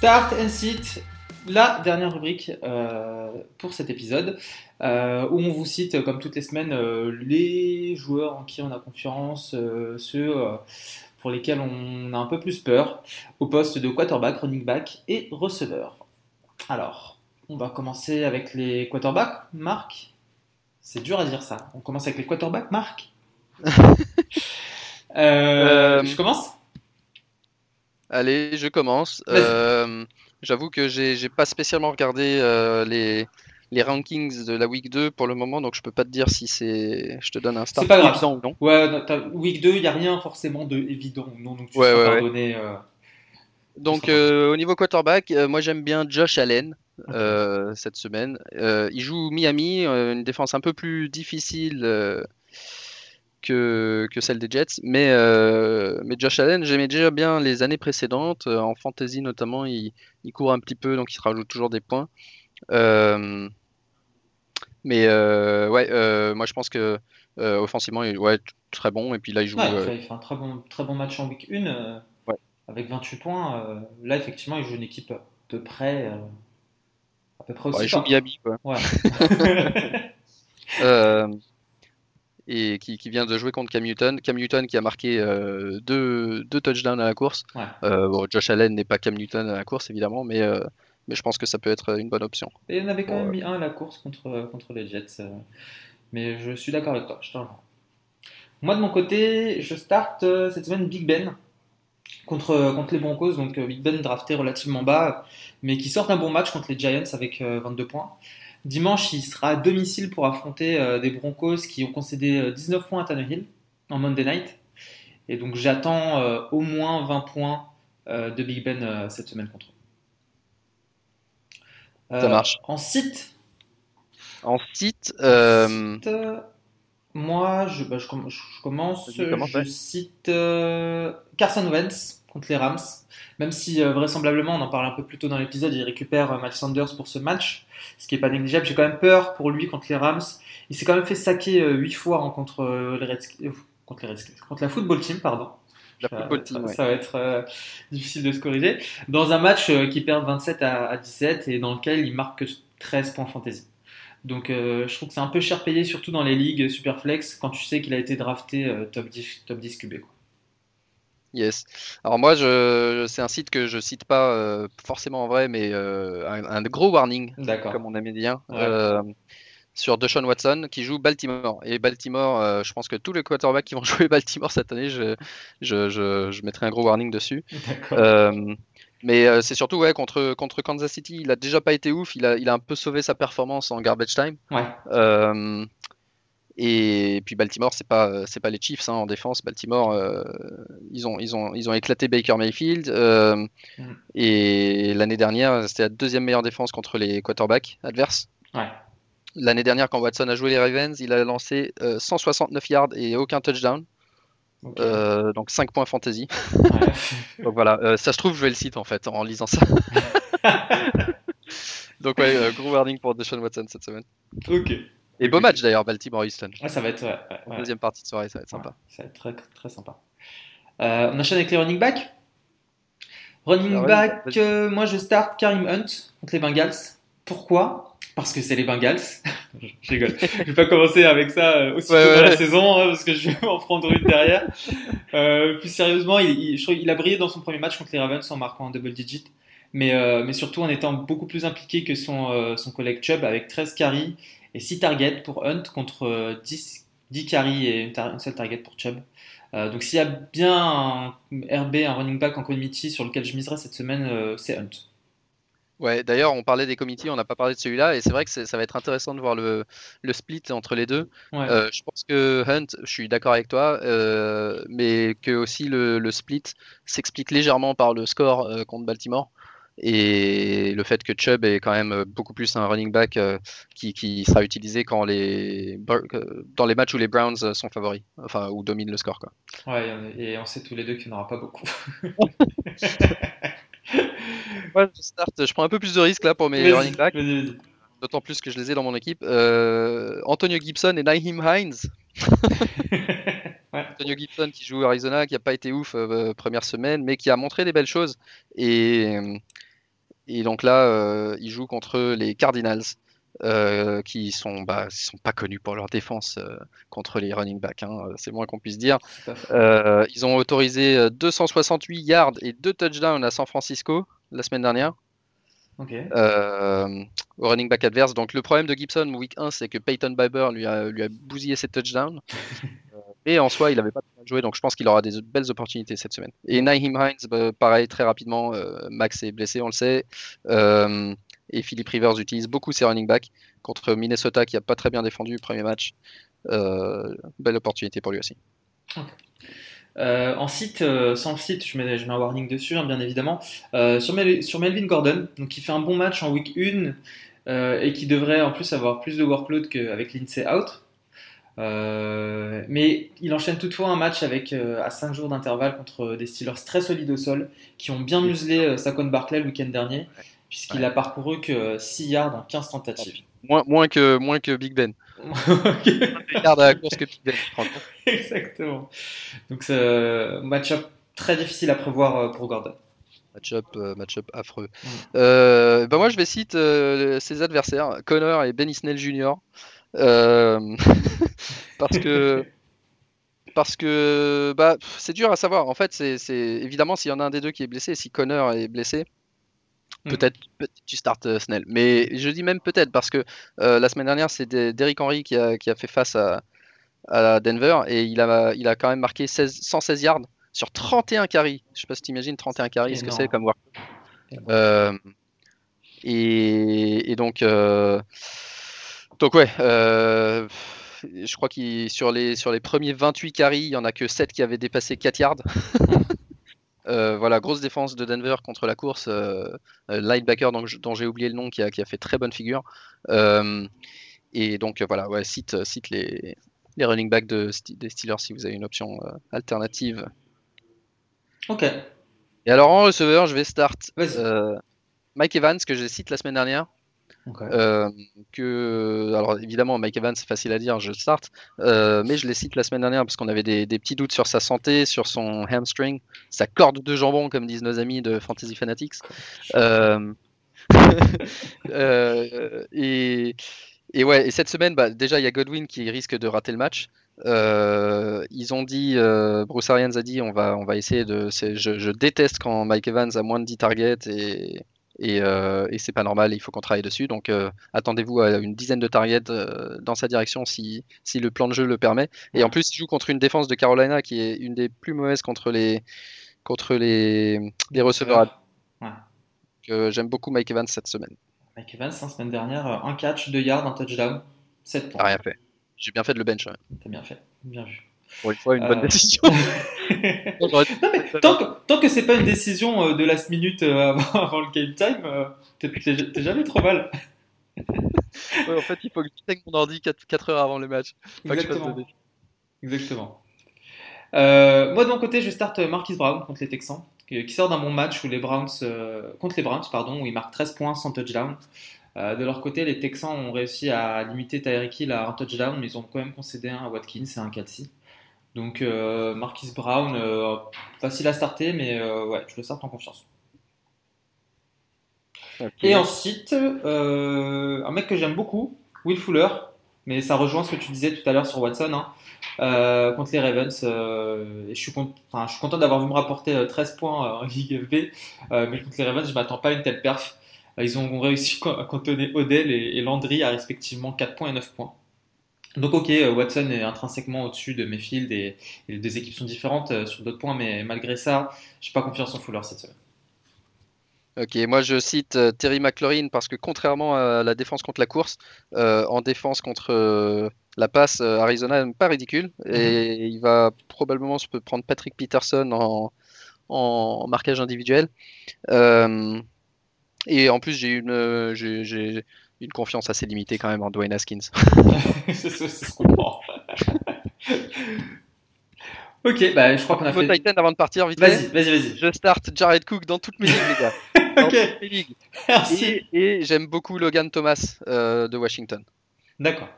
Start and Sit, la dernière rubrique euh, pour cet épisode, euh, où on vous cite, comme toutes les semaines, euh, les joueurs en qui on a confiance, ceux pour lesquels on a un peu plus peur, au poste de quarterback, running back et receveur. Alors, on va commencer avec les quarterbacks, Marc. C'est dur à dire ça. On commence avec les quarterbacks, Marc. Je commence
Allez, je commence. Euh, J'avoue que j'ai pas spécialement regardé euh, les, les rankings de la week 2 pour le moment, donc je peux pas te dire si c'est. Je te donne un start
pas grave.
ou non.
Ouais, non, week 2, il n'y a rien forcément de évident ou non, donc tu
Ouais, ouais,
euh,
Donc au niveau quarterback, moi j'aime bien Josh Allen cette semaine. Il joue Miami, une défense un peu plus difficile que, que celle des Jets, mais, euh, mais Josh Allen, j'aimais déjà bien les années précédentes, euh, en fantasy notamment, il, il court un petit peu, donc il se rajoute toujours des points. Euh, mais euh, ouais, moi je pense que offensivement, il ouais, t- très bon, et puis là il joue.
Ouais, il fait, il fait un très bon, très bon match en week 1 euh,
Ouais.
avec 28 points. là, effectivement, il joue une équipe à peu près, à peu près aussi
ouais, il joue. Miami, quoi.
Ouais.
Euh, et qui, qui vient de jouer contre Cam Newton. Cam Newton qui a marqué euh, deux, deux touchdowns à la course.
Ouais.
Euh, bon, Josh Allen n'est pas Cam Newton à la course évidemment, mais, euh, mais je pense que ça peut être une bonne option.
Et il y en avait quand même
Ouais.
mis un à la course contre, contre les Jets. euh, mais je suis d'accord avec toi, je te rejoins. Moi, de mon côté, je start euh, cette semaine Big Ben contre, contre les Broncos. Donc, euh, Big Ben drafté relativement bas, mais qui sort un bon match contre les Giants avec euh, 22 points. Dimanche, il sera à domicile pour affronter euh, des Broncos qui ont concédé euh, 19 points à Tannehill en Monday Night. Et donc, j'attends euh, au moins 20 points euh, de Big Ben euh, cette semaine contre eux.
Ça marche.
En site,
En site, euh,
euh, moi, je, bah, je, comm- je commence. Je cite euh, Carson Wentz contre les Rams. Même si euh, vraisemblablement, on en parle un peu plus tôt dans l'épisode, il récupère euh, Miles Sanders pour ce match, ce qui est pas négligeable. J'ai quand même peur pour lui contre les Rams. Il s'est quand même fait saquer 8 fois hein, contre, euh, les Redskins, euh, contre les Redskins, contre la football team, pardon.
la
Euh,
football team,
ça,
ouais.
ça va être euh, difficile de se corriger. Dans un match euh, qui perd 27 à, à 17 et dans lequel il marque que 13 points fantasy. Donc euh, je trouve que c'est un peu cher payé, surtout dans les ligues Superflex, quand tu sais qu'il a été drafté euh, top 10, top 10 QB. Quoi.
Yes. Alors moi, je, c'est un site que je cite pas euh, forcément en vrai, mais euh, un, un gros warning, comme on aimait dire,
Ouais.
euh, sur Deshaun Watson qui joue Baltimore. Et Baltimore, je pense que tous les quarterbacks qui vont jouer Baltimore cette année, je, je, je, je mettrai un gros warning dessus. Mais c'est surtout ouais, contre, contre Kansas City, il a déjà pas été ouf, il a, il a un peu sauvé sa performance en garbage time.
Ouais.
Euh, Et puis Baltimore, c'est pas c'est pas les Chiefs hein, en défense. Baltimore, ils ont ils ont ils ont éclaté Baker Mayfield. Mm. Et l'année dernière, c'était la deuxième meilleure défense contre les quarterbacks adverses. L'année dernière, quand Watson a joué les Ravens, il a lancé 169 yards et aucun touchdown. Euh, donc 5 points fantasy. donc voilà, euh, ça se trouve, je vais le site en fait en lisant ça. donc ouais, euh, gros warning pour Deshaun Watson cette semaine.
Ok.
Et beau match d'ailleurs, Baltimore-Houston.
Ah, ça va être. Ouais,
Deuxième partie de soirée, ça va être sympa.
ça va être très, très sympa. on enchaîne avec les running back. Running back, moi je start Karim Hunt contre les Bengals. Pourquoi? Parce que c'est les Bengals. je rigole. Je vais pas commencer avec ça euh, aussi ouais, dans la saison hein, parce que je vais en prendre une derrière. Euh, plus sérieusement, il, je il a brillé dans son premier match contre les Ravens en marquant un double digit, mais, euh, mais surtout en étant beaucoup plus impliqué que son, euh, son collègue Chubb avec 13 carries et 6 targets pour Hunt contre 10, 10 carries et une, seule target pour Chubb. donc s'il y a bien un RB, un running back en committee sur lequel je miserai cette semaine, c'est Hunt.
Ouais, d'ailleurs, on parlait des comités, on n'a pas parlé de celui-là, et c'est vrai que ça va être intéressant de voir le, le split entre les deux. Euh, je pense que Hunt, je suis d'accord avec toi, euh, mais que aussi le, le split s'explique légèrement par le score euh, contre Baltimore et le fait que Chubb est quand même beaucoup plus un running back qui, qui, sera utilisé quand les dans les matchs où les Browns sont favoris, enfin ou dominent le score quoi.
Ouais, et on sait tous les deux qu'il n'y en aura pas beaucoup.
je, prends un peu plus de risques là pour mes running backs. D'autant plus que je les ai dans mon équipe. Euh, Antonio Gibson et Naheem Hines. Antonio Gibson qui joue Arizona, qui n'a pas été ouf euh, première semaine, mais qui a montré des belles choses. Et, et donc là, euh, il joue contre les Cardinals. Euh, qui sont, bah, sont pas connus pour leur défense euh, contre les running backs, hein, c'est moins qu'on puisse dire. Euh, ils ont autorisé 268 yards et 2 touchdowns à San Francisco la semaine dernière. au running back adverse. Donc le problème de Gibson week 1, c'est que Peyton Biber lui a, lui a bousillé ses touchdowns. et en soi, il n'avait pas joué, donc je pense qu'il aura des belles opportunités cette semaine. Et Naheem Hines, bah, pareil, très rapidement, Max est blessé, on le sait et Philip Rivers utilise beaucoup ses running backs contre Minnesota qui a pas très bien défendu le premier match. Euh, belle opportunité pour lui aussi.
Euh, en site, euh, sans site, je mets, je mets, un warning dessus, hein, bien évidemment. sur, Melvin Gordon, donc qui fait un bon match en week 1 et qui devrait en plus avoir plus de workload qu'avec Lindsay out. Mais il enchaîne toutefois un match avec à 5 jours d'intervalle contre des Steelers très solides au sol qui ont bien muselé Saquon Barclay le week-end dernier puisqu'il a parcouru que 6 yards en 15 tentatives.
Moins, moins, que, moins que Big Ben. yards à la course que Big Ben.
Exactement. Donc, c'est match-up très difficile à prévoir euh, pour Gordon.
Match-up euh, match affreux. Mm. Euh, bah moi, je vais citer ses adversaires, Connor et Benny Snell Jr. parce que. parce que bah, c'est dur à savoir. En fait, c'est évidemment s'il y en a un des deux qui est blessé, si Connor est blessé, Mm. Peut-être tu startes euh, Snell. Mais je dis même peut-être parce que euh, la semaine dernière, c'est Derrick Henry qui a, fait face à, Denver et il a, il a quand même marqué 116 yards sur 31 carries. Je sais pas si tu imagines 31 carries, ce que c'est comme work. Euh, et, donc, donc ouais, je crois qu'il sur les, sur les premiers 28 carries, il y en a que 7 qui avaient dépassé 4 yards. Euh, voilà, grosse défense de Denver contre la course. Euh, euh linebacker dont, dont j'ai oublié le nom qui a, qui a, fait très bonne figure. Euh, et donc voilà, ouais, cite, cite les, les running backs de, des Steelers si vous avez une option alternative.
Ok.
Et alors en receveur, je vais start Mike Evans que j'ai cité la semaine dernière. Euh, que, alors évidemment, Mike Evans, c'est facile à dire, je start, euh, mais je les cite la semaine dernière parce qu'on avait des, petits doutes sur sa santé, sur son hamstring, sa corde de jambon, comme disent nos amis de Fantasy Fanatics. Euh, et, ouais, et cette semaine, bah, déjà, il y a Godwin qui risque de rater le match. ils ont dit, Bruce Arians a dit, on va, on va essayer de. Je, je, déteste quand Mike Evans a moins de 10 targets et, euh, et, c'est pas normal, il faut qu'on travaille dessus. Donc euh, attendez-vous à une dizaine de targets euh, dans sa direction si, si, le plan de jeu le permet. Et en plus, il joue contre une défense de Carolina qui est une des plus mauvaises contre les, contre les, les receveurs. J'aime beaucoup Mike Evans cette semaine.
Mike Evans, la semaine dernière, un catch, deux yards, un touchdown, 7 points.
rien fait. j'ai bien fait de le bench. Ouais.
T'as bien fait, bien vu.
Pour une fois, une
Euh.
bonne décision.
Non, mais tant que, tant que c'est pas une décision euh, de last minute euh, avant, avant le game time, euh, t'es- jamais trop mal.
Ouais, en fait, il faut que j'éteigne mon ordi 4, heures avant le match. Que je
Exactement. Euh, moi de mon côté, je starte Marquis Brown contre les Texans, qui, sort d'un bon match où les Browns euh, contre les Browns, pardon, où ils marquent 13 points sans touchdown. Euh, de leur côté, les Texans ont réussi à limiter Tyreek Hill à un touchdown, mais ils ont quand même concédé un à Watkins et un Kelsey. Donc euh, Marquis Brown, euh, facile à starter, mais euh, ouais, je le starte en confiance. Et ensuite, un mec que j'aime beaucoup, Will Fuller, mais ça rejoint ce que tu disais tout à l'heure sur Watson, hein, euh, contre les Ravens. euh, et je, suis con- enfin, je suis content d'avoir vu me rapporter euh, 13 points en Ligue FB, euh, mais contre les Ravens, je m'attends pas à une telle perf. Ils ont réussi à cantonner Odell et, et Landry à respectivement 4 points et 9 points. Donc ok, euh, Watson est intrinsèquement au-dessus de Mayfield et, et les deux équipes sont différentes euh, sur d'autres points, mais malgré ça, j'ai pas confiance en Fuller cette semaine.
Ok, moi je cite euh, Terry McLaurin parce que contrairement à la défense contre la course, euh, en défense contre euh, la passe, Arizona n'est pas ridicule et il va probablement se prendre Patrick Peterson en, en marquage individuel. Et en plus j'ai une, j'ai une confiance assez limitée quand même en Dwayne Haskins.
c'est ça, c'est ce qu'on prend. ok, bah je crois qu'on a fait.
Titan avant de partir, vite
Vas-y, vas-y, vas-y.
Je start Jared Cook dans toutes mes ligues, les gars. Dans
Ok,
toutes mes ligues.
merci.
Et, et j'aime beaucoup Logan Thomas euh, de Washington.
D'accord.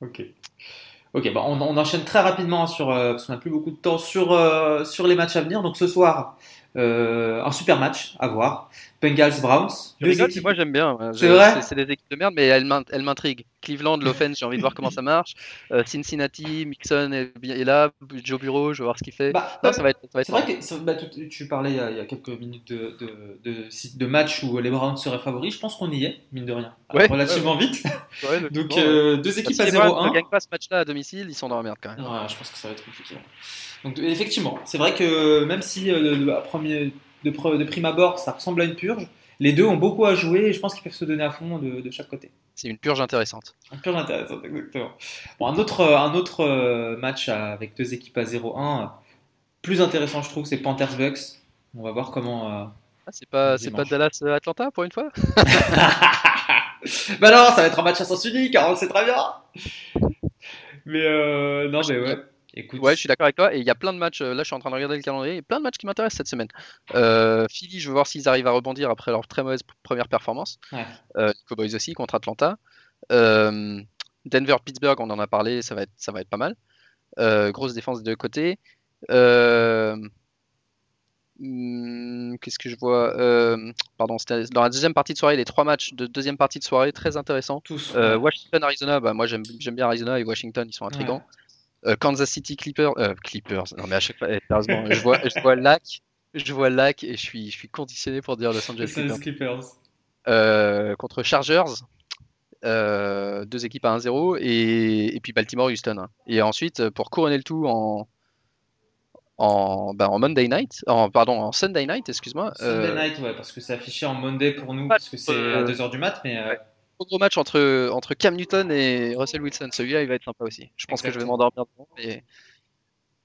Ok. Ok, bah on, on enchaîne très rapidement sur, euh, parce qu'on n'a plus beaucoup de temps sur, euh, sur les matchs à venir. Donc ce soir, euh, un super match à voir. Bengals Browns.
Tu
Deux
rigoles,
équipes-
moi j'aime bien. Je-
C'est vrai
C'est des équipes de merde, mais elles m'in- elles m'intriguent. Cleveland, l'offense, j'ai envie de voir comment ça marche. Euh, Cincinnati, Mixon est, là. Joe Bureau, je vais voir ce qu'il fait.
Bah,
non, ça va être, ça va être
C'est vrai que bah, tu, tu parlais il y, a, il y a quelques minutes de, de, de, de match où les Browns seraient favoris. Je pense qu'on y est, mine de rien.
Ouais,
Relativement vite.
Ouais, le-
Donc euh, deux
Si
équipes à
les Browns ne
0-1.
gagnent pas ce match-là à domicile, ils sont dans la merde quand même.
Je pense que ça va être compliqué. Donc effectivement, c'est vrai que même si euh, à premier, de, prime abord ça ressemble à une purge, les deux ont beaucoup à jouer et je pense qu'ils peuvent se donner à fond de, de chaque côté.
C'est une purge intéressante.
Une purge intéressante, exactement. Bon, un autre, un autre euh, match avec deux équipes à 0-1, euh, plus intéressant je trouve, c'est Panthers Bucks. On va voir comment. euh,
Ah, c'est pas, c'est pas
Dimanche.
Dallas euh, Atlanta pour une fois?
Bah non, ça va être un match à sens unique, on le sait très bien. Mais euh, non, mais ouais. Écoute,
Ouais, je suis d'accord avec toi. Et il y a plein de matchs. euh, Là, je suis en train de regarder le calendrier. Il y a plein de matchs qui m'intéressent cette semaine. Euh, Philly, je veux voir s'ils arrivent à rebondir après leur très mauvaise première performance.
Ouais.
Euh, Cowboys aussi contre Atlanta. Euh, Denver, Pittsburgh, on en a parlé. Ça va être, ça va être pas mal. Grosse défense des deux côtés. Hmm, Qu'est-ce que je vois Pardon, dans la deuxième partie de soirée, les trois matchs de deuxième partie de soirée, très intéressants.
tous.
Washington, Arizona, bah, moi j'aime bien Arizona et Washington, ils sont intrigants. Kansas City Clippers, euh, Clippers, non mais à chaque fois, eh, sérieusement, je vois, je vois Lac, je vois Lac et je suis, je suis conditionné pour dire Los
Les
Angeles Clippers.
Clippers.
Euh, contre Chargers, euh, deux équipes à 1-0 et, et puis Baltimore, Houston. Et ensuite, euh, pour couronner le tout en, en, bah, en Monday night, en, pardon, en Sunday night, excuse-moi.
Sunday
euh,
night, ouais, parce que c'est affiché en Monday pour nous, parce que c'est à
euh,
2h du mat, mais euh,
ouais. Gros match entre, entre Cam Newton et Russell Wilson. Celui-là, il va être sympa aussi. Je pense que je vais m'endormir devant. Mais...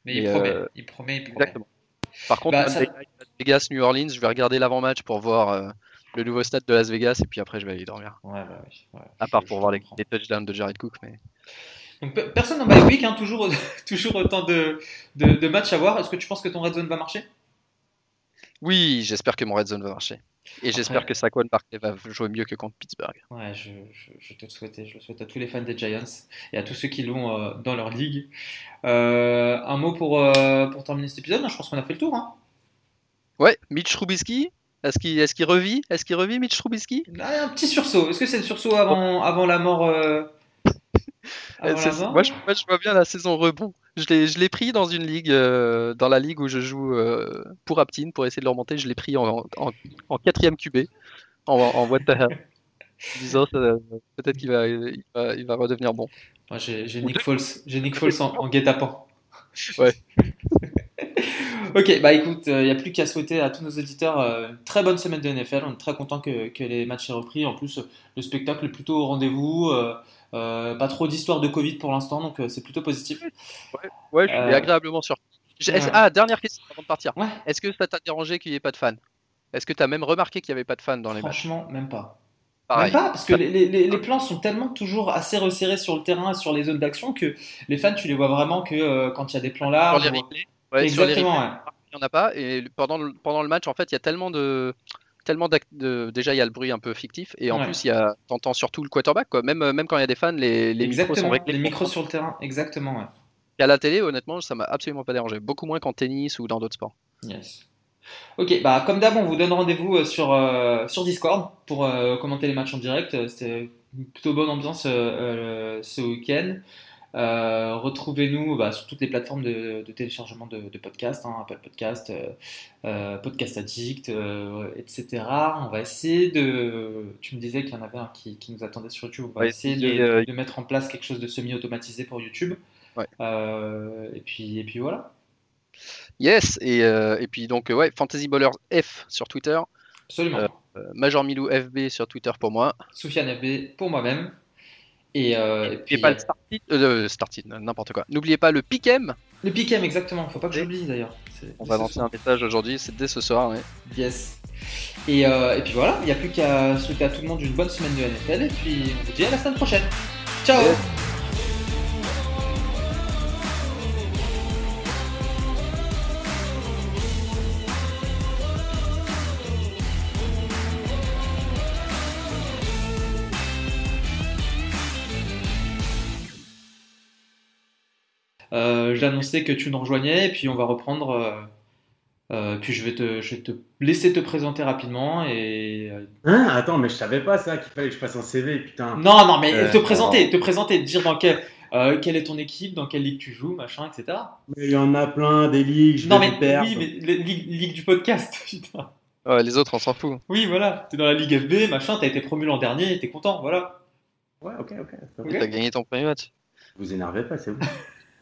mais il
Et,
promet,
euh,
il promet, il promet.
Exactement. Par contre,
Bah, ça-
Vegas, New Orleans, je vais regarder l'avant-match pour voir euh, le nouveau stade de Las Vegas et puis après je vais aller dormir.
Ouais, bah oui, ouais,
À part
je
pour voir les, les touchdowns de Jared Cook. Mais...
Donc, personne en bye week, hein, toujours, toujours autant de, de, de matchs à voir. Est-ce que tu penses que ton red zone va marcher?
Oui, j'espère que mon red zone va marcher. Et j'espère
Après-
que Saquon Barkley va jouer mieux que contre Pittsburgh.
Ouais, je, je, je te le souhaitais. Je le souhaite à tous les fans des Giants et à tous ceux qui l'ont euh, dans leur ligue. Euh, un mot pour, euh, pour terminer cet épisode. Je pense qu'on a fait le tour. Hein.
Ouais, Mitch Trubisky, est-ce qu'il est qu'il revit? Est-ce qu'il revit Mitch Trubisky?
Allez, un petit sursaut. Est-ce que c'est le sursaut avant, avant la mort euh, avant la mort
moi, je, moi, je vois bien la saison rebond. Je l'ai je l'ai pris dans une ligue, euh, dans la ligue où je joue euh, pour Aptine, pour essayer de le remonter. Je l'ai pris en, en, en quatrième QB, en, en what the hell. En disant, ça- peut-être qu'il va, il va, il va redevenir bon.
Moi, j'ai Nick. Foles, j'ai Nick Foles en, en guet-apens.
Ouais.
ok, bah écoute, il n'y a plus qu'à souhaiter à tous nos auditeurs euh, une très bonne semaine de NFL. On est très content que, que les matchs aient repris. En plus, le spectacle est plutôt au rendez-vous. Euh, Euh, pas trop d'histoire de Covid pour l'instant, donc euh, c'est plutôt positif.
Ouais, je suis
Euh,
agréablement surpris.
Ouais.
Ah, dernière question avant de partir.
Ouais.
Est-ce que ça t'a dérangé qu'il n'y ait pas de fans? Est-ce que tu as même remarqué qu'il n'y avait pas de fans dans les matchs?
Franchement, même pas.
Pareil.
Même pas, parce que les, les- les- les plans sont tellement toujours assez resserrés sur le terrain, sur les zones d'action, que les fans, tu les vois vraiment que quand il y a des plans
Sur
larges.
les
ou-
replays, ouais, sur les
Exactement,
replays, il n'y en a pas. Et pendant le, pendant le match, en fait, il y a tellement de. Tellement de, déjà il y a le bruit un peu fictif et en
Ouais.
plus il y a t'entends surtout le quarterback quoi même même quand il y a des fans les, les micros sont réglés
les micros sur le terrain, exactement, ouais.
Et à la télé honnêtement ça m'a absolument pas dérangé beaucoup moins qu'en tennis ou dans d'autres sports
Yes. Ok, bah comme d'hab, on vous donne rendez-vous euh, sur, euh, sur Discord pour euh, commenter les matchs en direct. C'était une plutôt bonne ambiance euh, ce week-end. Euh, Retrouvez-nous bah, sur toutes les plateformes de, de téléchargement de, de podcasts, hein, Apple Podcast, euh, euh, Podcast Addict, euh, etc. On va essayer de. Tu me disais qu'il y en avait un qui, qui nous attendait sur YouTube. On va
Ouais,
essayer de, de mettre en place quelque chose de semi-automatisé pour YouTube.
Ouais.
Et, puis, et puis voilà.
yes et, et puis donc ouais Fantasy Ballers F sur Twitter
Absolument.
Major Milou FB sur Twitter pour moi
Soufiane FB pour moi-même. Et, euh, et
N'oubliez
puis,
pas le
euh,
Startit, euh, Startit, n'importe quoi. N'oubliez pas le Pikem.
le Piquem, exactement. Faut pas que j'oublie d'ailleurs.
On va lancer
ce
un message aujourd'hui, c'est dès ce soir. ouais.
Yes. Et, euh, et puis voilà, il n'y a plus qu'à souhaiter à tout le monde une bonne semaine de NFL. Et puis on vous dit à la semaine prochaine. Ciao
Yes.
J'ai annoncé que tu nous rejoignais. Et puis on va reprendre. euh, euh, puis je vais, te, je vais te laisser te présenter rapidement. Et euh,
Hein Attends, mais je savais pas ça qu'il fallait que je fasse un CV, putain.
Non, non, mais
Euh,
te présenter, te présenter, te dire dans quel, euh, quelle est ton équipe, dans quelle ligue tu joues, machin, etc.
Mais il y en a plein, des ligues, je
non,
vais
mais
perdre.
oui, mais les- ligue, ligue du podcast, putain.
Ouais, les autres, on s'en fout.
Oui, voilà, t'es dans la ligue FB, machin, t'as été promu l'an dernier, t'es content, voilà.
Ouais, ok.
Ok.
T'as gagné ton premier match.
Vous énervez pas, c'est vous.